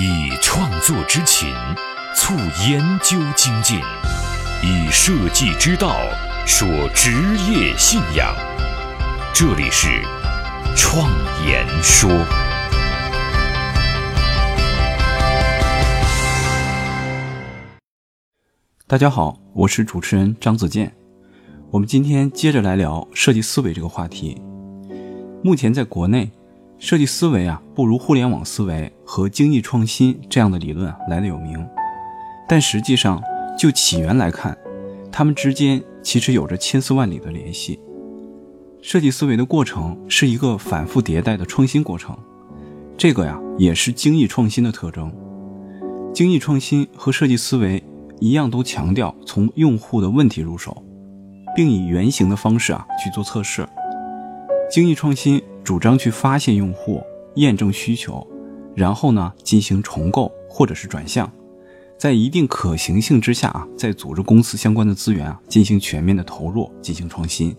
以创作之情促研究精进，以设计之道说职业信仰。这里是创言说。大家好，我是主持人张子健。我们今天接着来聊设计思维这个话题。目前在国内，设计思维啊不如互联网思维和精益创新这样的理论来的有名。但实际上，就起源来看，它们之间其实有着千丝万缕的联系。设计思维的过程是一个反复迭代的创新过程，这个呀也是精益创新的特征。精益创新和设计思维。一样都强调从用户的问题入手，并以原型的方式啊去做测试。精益创新主张去发现用户、验证需求，然后呢进行重构或者是转向，在一定可行性之下啊，再组织公司相关的资源啊进行全面的投入，进行创新。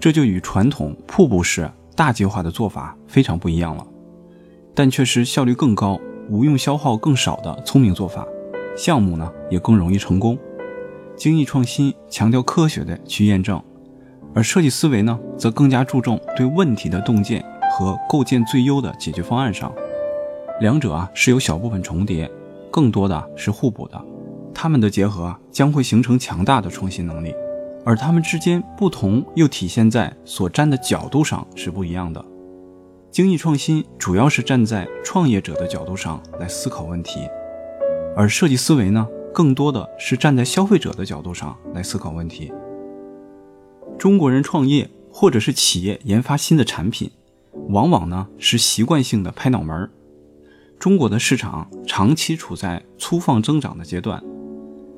这就与传统瀑布式大计划的做法非常不一样了，但却是效率更高、无用消耗更少的聪明做法。项目呢也更容易成功。精益创新强调科学的去验证，而设计思维呢则更加注重对问题的洞见和构建最优的解决方案上。两者啊是有小部分重叠，更多的是互补的。它们的结合啊将会形成强大的创新能力，而它们之间不同又体现在所站的角度上是不一样的。精益创新主要是站在创业者的角度上来思考问题。而设计思维呢，更多的是站在消费者的角度上来思考问题。中国人创业或者是企业研发新的产品，往往呢是习惯性的拍脑门儿。中国的市场长期处在粗放增长的阶段，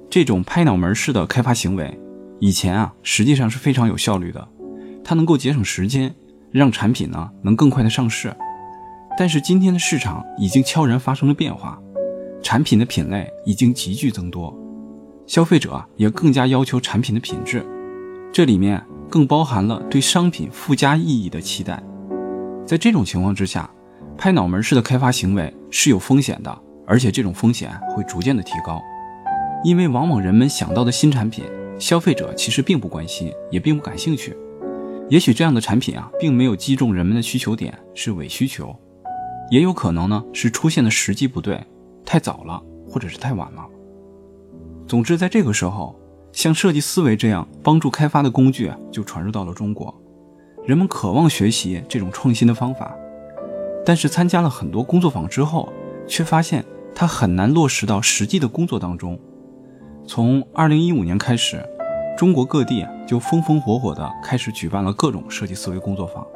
这种拍脑门式的开发行为，以前啊实际上是非常有效率的，它能够节省时间，让产品呢能更快的上市。但是今天的市场已经悄然发生了变化。产品的品类已经急剧增多，消费者也更加要求产品的品质，这里面更包含了对商品附加意义的期待。在这种情况之下，拍脑门式的开发行为是有风险的，而且这种风险会逐渐的提高，因为往往人们想到的新产品，消费者其实并不关心，也并不感兴趣。也许这样的产品啊，并没有击中人们的需求点，是伪需求，也有可能呢是出现的时机不对。太早了，或者是太晚了。总之，在这个时候，像设计思维这样帮助开发的工具就传入到了中国。人们渴望学习这种创新的方法，但是参加了很多工作坊之后，却发现它很难落实到实际的工作当中。从2015年开始，中国各地就风风火火地开始举办了各种设计思维工作坊，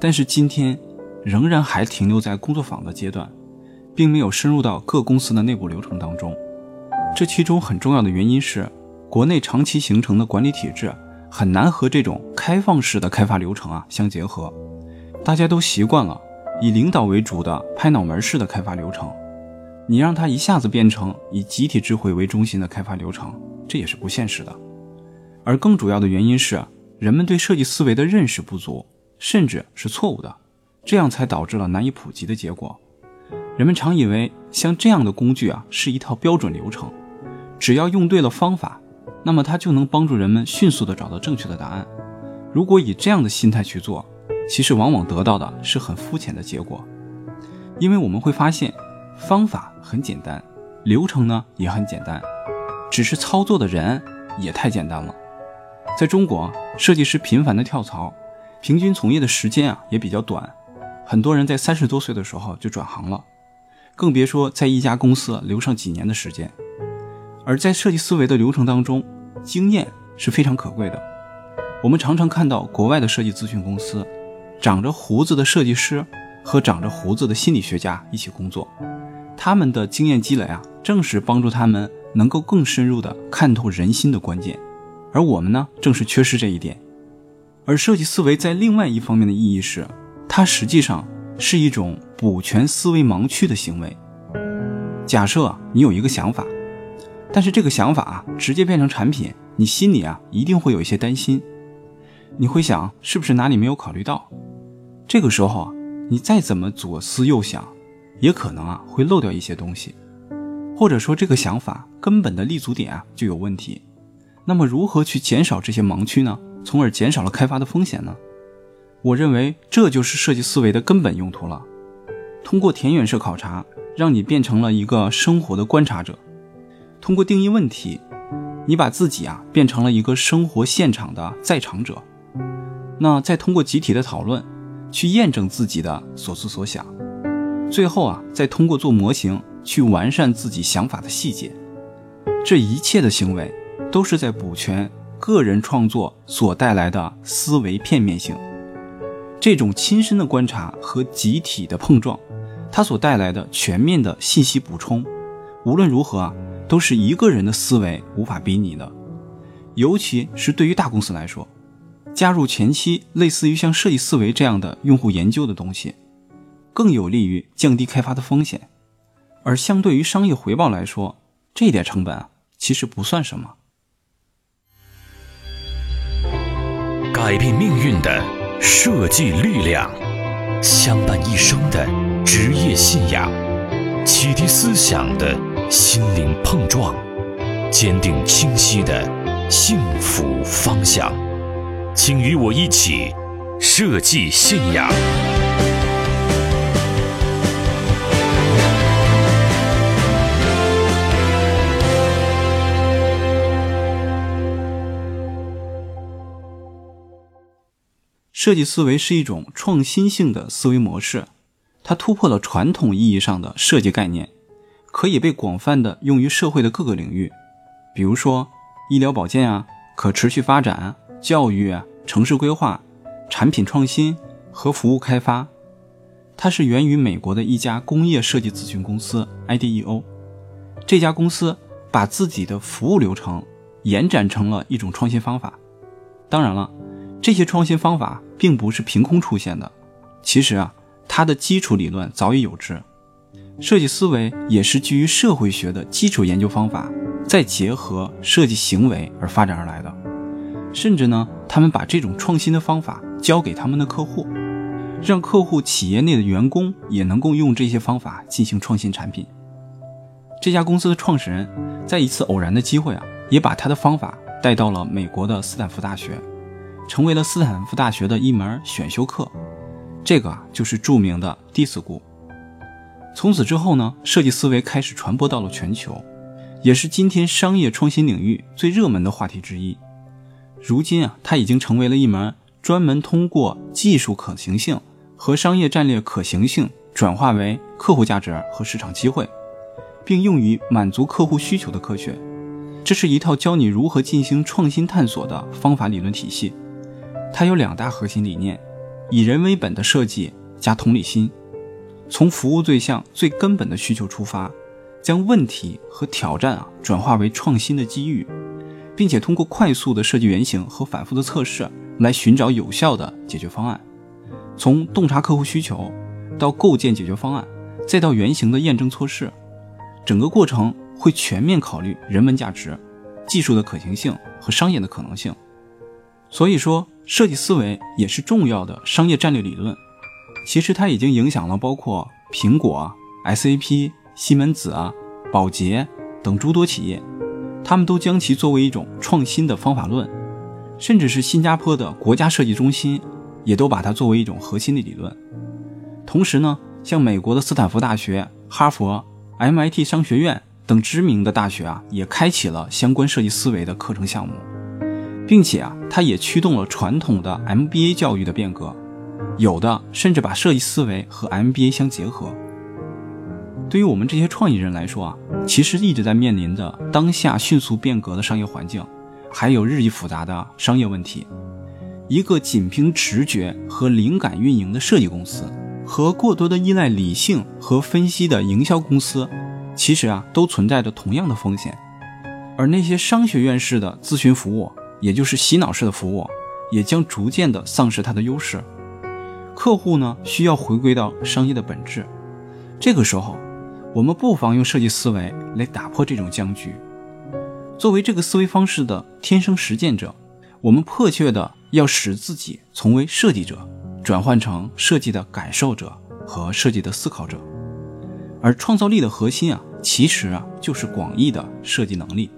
但是今天仍然还停留在工作坊的阶段。并没有深入到各公司的内部流程当中，这其中很重要的原因是，国内长期形成的管理体制很难和这种开放式的开发流程啊相结合。大家都习惯了以领导为主的拍脑门式的开发流程，你让它一下子变成以集体智慧为中心的开发流程，这也是不现实的。而更主要的原因是，人们对设计思维的认识不足，甚至是错误的，这样才导致了难以普及的结果。人们常以为像这样的工具啊是一套标准流程，只要用对了方法，那么它就能帮助人们迅速的找到正确的答案。如果以这样的心态去做，其实往往得到的是很肤浅的结果。因为我们会发现，方法很简单，流程呢也很简单，只是操作的人也太简单了。在中国，设计师频繁的跳槽，平均从业的时间啊也比较短，很多人在三十多岁的时候就转行了。更别说在一家公司留上几年的时间，而在设计思维的流程当中，经验是非常可贵的。我们常常看到国外的设计咨询公司，长着胡子的设计师和长着胡子的心理学家一起工作，他们的经验积累啊，正是帮助他们能够更深入的看透人心的关键。而我们呢，正是缺失这一点。而设计思维在另外一方面的意义是，它实际上。是一种补全思维盲区的行为。假设你有一个想法，但是这个想法直接变成产品，你心里啊一定会有一些担心。你会想是不是哪里没有考虑到？这个时候啊，你再怎么左思右想，也可能啊会漏掉一些东西，或者说这个想法根本的立足点啊就有问题。那么如何去减少这些盲区呢？从而减少了开发的风险呢？我认为这就是设计思维的根本用途了。通过田园式考察，让你变成了一个生活的观察者；通过定义问题，你把自己啊变成了一个生活现场的在场者。那再通过集体的讨论，去验证自己的所思所想。最后啊，再通过做模型去完善自己想法的细节。这一切的行为，都是在补全个人创作所带来的思维片面性。这种亲身的观察和集体的碰撞，它所带来的全面的信息补充，无论如何啊，都是一个人的思维无法比拟的。尤其是对于大公司来说，加入前期类似于像设计思维这样的用户研究的东西，更有利于降低开发的风险。而相对于商业回报来说，这点成本啊，其实不算什么。改变命运的。设计力量，相伴一生的职业信仰，启迪思想的心灵碰撞，坚定清晰的幸福方向。请与我一起设计信仰。设计思维是一种创新性的思维模式，它突破了传统意义上的设计概念，可以被广泛的用于社会的各个领域，比如说医疗保健啊、可持续发展啊、教育、城市规划、产品创新和服务开发。它是源于美国的一家工业设计咨询公司 IDEO，这家公司把自己的服务流程延展成了一种创新方法。当然了。这些创新方法并不是凭空出现的，其实啊，它的基础理论早已有之。设计思维也是基于社会学的基础研究方法，再结合设计行为而发展而来的。甚至呢，他们把这种创新的方法交给他们的客户，让客户企业内的员工也能够用这些方法进行创新产品。这家公司的创始人在一次偶然的机会啊，也把他的方法带到了美国的斯坦福大学。成为了斯坦福大学的一门选修课，这个啊就是著名的 DISC。从此之后呢，设计思维开始传播到了全球，也是今天商业创新领域最热门的话题之一。如今啊，它已经成为了一门专门通过技术可行性和商业战略可行性转化为客户价值和市场机会，并用于满足客户需求的科学。这是一套教你如何进行创新探索的方法理论体系。它有两大核心理念：以人为本的设计加同理心，从服务对象最根本的需求出发，将问题和挑战啊转化为创新的机遇，并且通过快速的设计原型和反复的测试来寻找有效的解决方案。从洞察客户需求到构建解决方案，再到原型的验证测试，整个过程会全面考虑人文价值、技术的可行性和商业的可能性。所以说。设计思维也是重要的商业战略理论，其实它已经影响了包括苹果啊、SAP、西门子啊、宝洁等诸多企业，他们都将其作为一种创新的方法论，甚至是新加坡的国家设计中心也都把它作为一种核心的理论。同时呢，像美国的斯坦福大学、哈佛、MIT 商学院等知名的大学啊，也开启了相关设计思维的课程项目。并且啊，它也驱动了传统的 MBA 教育的变革，有的甚至把设计思维和 MBA 相结合。对于我们这些创意人来说啊，其实一直在面临着当下迅速变革的商业环境，还有日益复杂的商业问题。一个仅凭直觉和灵感运营的设计公司，和过多的依赖理性和分析的营销公司，其实啊，都存在着同样的风险。而那些商学院式的咨询服务，也就是洗脑式的服务，也将逐渐的丧失它的优势。客户呢，需要回归到商业的本质。这个时候，我们不妨用设计思维来打破这种僵局。作为这个思维方式的天生实践者，我们迫切的要使自己从为设计者转换成设计的感受者和设计的思考者。而创造力的核心啊，其实啊就是广义的设计能力，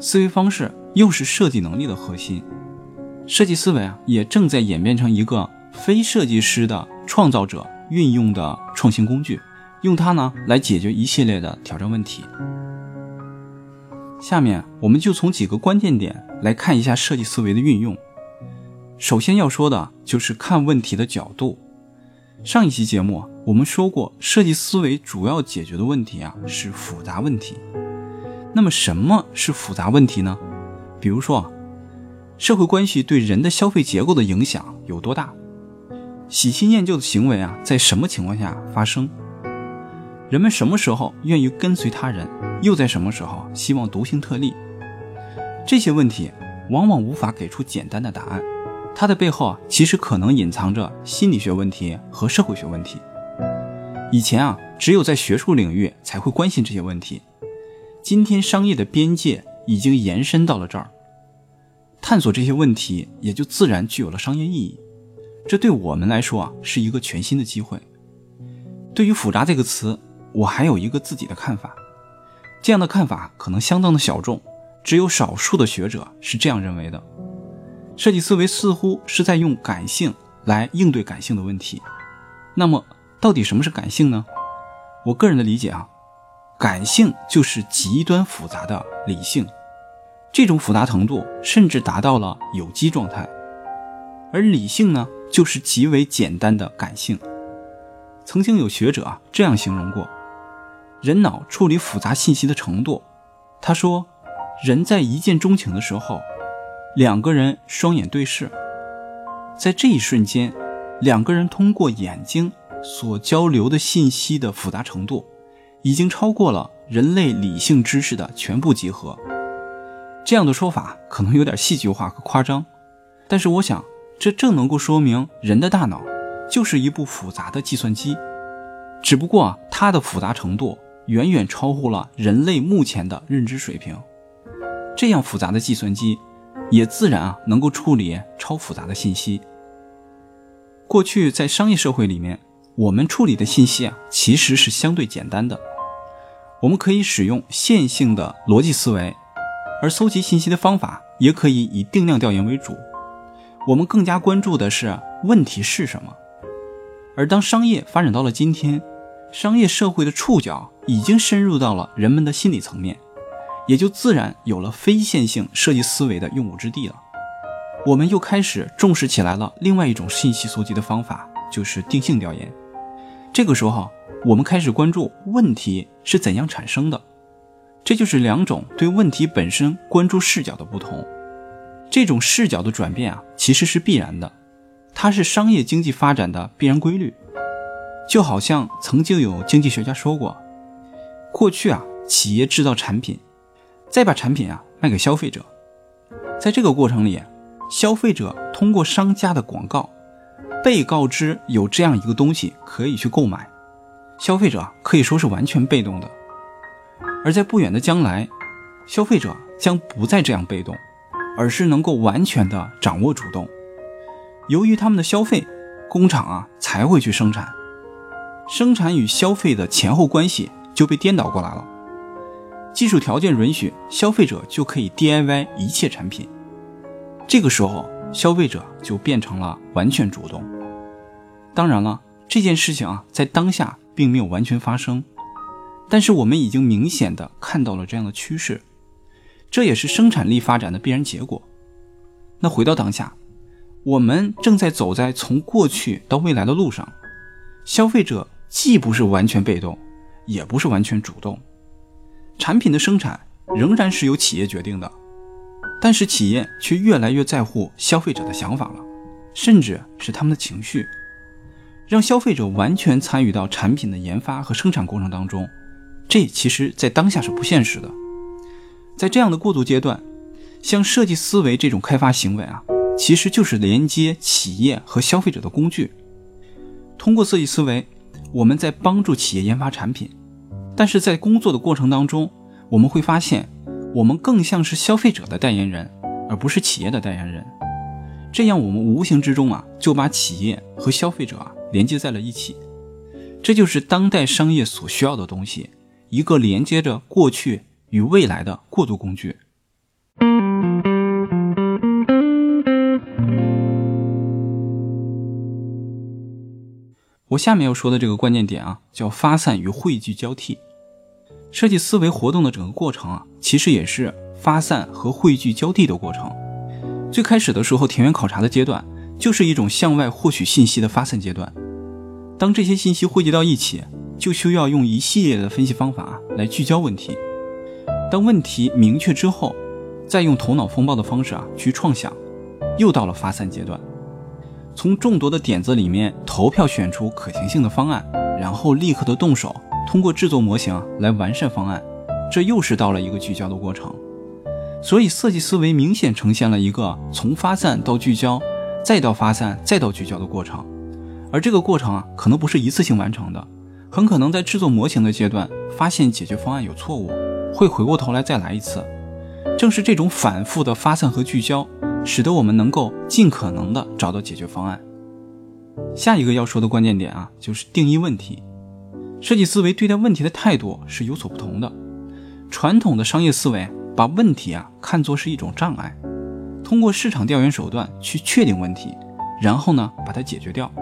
思维方式又是设计能力的核心。设计思维啊，也正在演变成一个非设计师的创造者运用的创新工具，用它呢来解决一系列的挑战问题。下面我们就从几个关键点来看一下设计思维的运用。首先要说的就是看问题的角度。上一期节目我们说过，设计思维主要解决的问题啊是复杂问题。那么什么是复杂问题呢？比如说，社会关系对人的消费结构的影响有多大？喜新厌旧的行为啊在什么情况下发生？人们什么时候愿意跟随他人？又在什么时候希望独行特立？这些问题往往无法给出简单的答案。它的背后啊，其实可能隐藏着心理学问题和社会学问题。以前啊，只有在学术领域才会关心这些问题。今天商业的边界已经延伸到了这儿，探索这些问题也就自然具有了商业意义。这对我们来说啊，是一个全新的机会。对于“复杂”这个词，我还有一个自己的看法。这样的看法可能相当的小众，只有少数的学者是这样认为的。设计思维似乎是在用感性来应对感性的问题，那么到底什么是感性呢？我个人的理解啊，感性就是极端复杂的理性，这种复杂程度甚至达到了有机状态，而理性呢，就是极为简单的感性。曾经有学者啊这样形容过，人脑处理复杂信息的程度，他说，人在一见钟情的时候。两个人双眼对视，在这一瞬间，两个人通过眼睛所交流的信息的复杂程度，已经超过了人类理性知识的全部集合。这样的说法可能有点戏剧化和夸张，但是我想，这正能够说明人的大脑就是一部复杂的计算机，只不过它的复杂程度远远超乎了人类目前的认知水平。这样复杂的计算机。也自然啊，能够处理超复杂的信息。过去在商业社会里面，我们处理的信息啊，其实是相对简单的。我们可以使用线性的逻辑思维，而搜集信息的方法也可以以定量调研为主。我们更加关注的是问题是什么。而当商业发展到了今天，商业社会的触角已经深入到了人们的心理层面。也就自然有了非线性设计思维的用武之地了。我们又开始重视起来了另外一种信息搜集的方法，就是定性调研。这个时候，我们开始关注问题是怎样产生的。这就是两种对问题本身关注视角的不同。这种视角的转变啊，其实是必然的，它是商业经济发展的必然规律。就好像曾经有经济学家说过，过去啊，企业制造产品。再把产品啊卖给消费者，在这个过程里，消费者通过商家的广告，被告知有这样一个东西可以去购买，消费者可以说是完全被动的。而在不远的将来，消费者将不再这样被动，而是能够完全的掌握主动。由于他们的消费，工厂啊才会去生产，生产与消费的前后关系就被颠倒过来了。技术条件允许，消费者就可以 DIY 一切产品。这个时候，消费者就变成了完全主动。当然了，这件事情啊，在当下并没有完全发生，但是我们已经明显的看到了这样的趋势，这也是生产力发展的必然结果。那回到当下，我们正在走在从过去到未来的路上，消费者既不是完全被动，也不是完全主动。产品的生产仍然是由企业决定的，但是企业却越来越在乎消费者的想法了，甚至是他们的情绪，让消费者完全参与到产品的研发和生产过程当中，这其实在当下是不现实的。在这样的过渡阶段，像设计思维这种开发行为啊，其实就是连接企业和消费者的工具。通过设计思维，我们在帮助企业研发产品。但是在工作的过程当中，我们会发现，我们更像是消费者的代言人，而不是企业的代言人。这样，我们无形之中啊，就把企业和消费者啊连接在了一起。这就是当代商业所需要的东西，一个连接着过去与未来的过渡工具。我下面要说的这个关键点啊，叫发散与汇聚交替。设计思维活动的整个过程啊，其实也是发散和汇聚交替的过程。最开始的时候，田园考察的阶段就是一种向外获取信息的发散阶段。当这些信息汇集到一起，就需要用一系列的分析方法来聚焦问题。当问题明确之后，再用头脑风暴的方式啊去创想，又到了发散阶段。从众多的点子里面投票选出可行性的方案，然后立刻的动手，通过制作模型来完善方案，这又是到了一个聚焦的过程。所以设计思维明显呈现了一个从发散到聚焦，再到发散再到聚焦的过程。而这个过程啊，可能不是一次性完成的，很可能在制作模型的阶段发现解决方案有错误，会回过头来再来一次。正是这种反复的发散和聚焦。使得我们能够尽可能的找到解决方案。下一个要说的关键点啊，就是定义问题。设计思维对待问题的态度是有所不同的。传统的商业思维把问题啊看作是一种障碍，通过市场调研手段去确定问题，然后呢把它解决掉。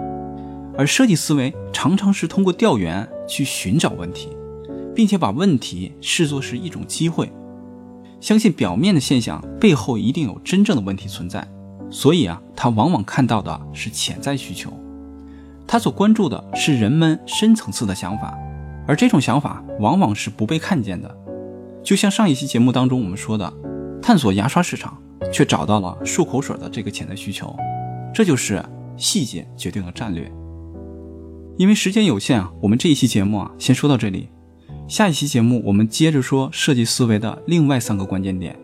而设计思维常常是通过调研去寻找问题，并且把问题视作是一种机会。相信表面的现象背后一定有真正的问题存在，所以啊，他往往看到的是潜在需求，他所关注的是人们深层次的想法，而这种想法往往是不被看见的。就像上一期节目当中我们说的，探索牙刷市场，却找到了漱口水的这个潜在需求，这就是细节决定了战略。因为时间有限啊，我们这一期节目啊，先说到这里。下一期节目，我们接着说设计思维的另外三个关键点，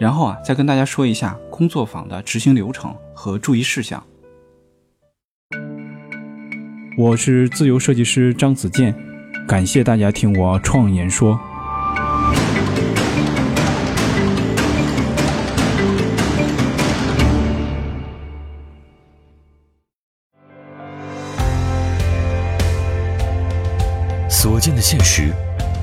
然后啊，再跟大家说一下工作坊的执行流程和注意事项。我是自由设计师张子健，感谢大家听我创言说。所见的现实。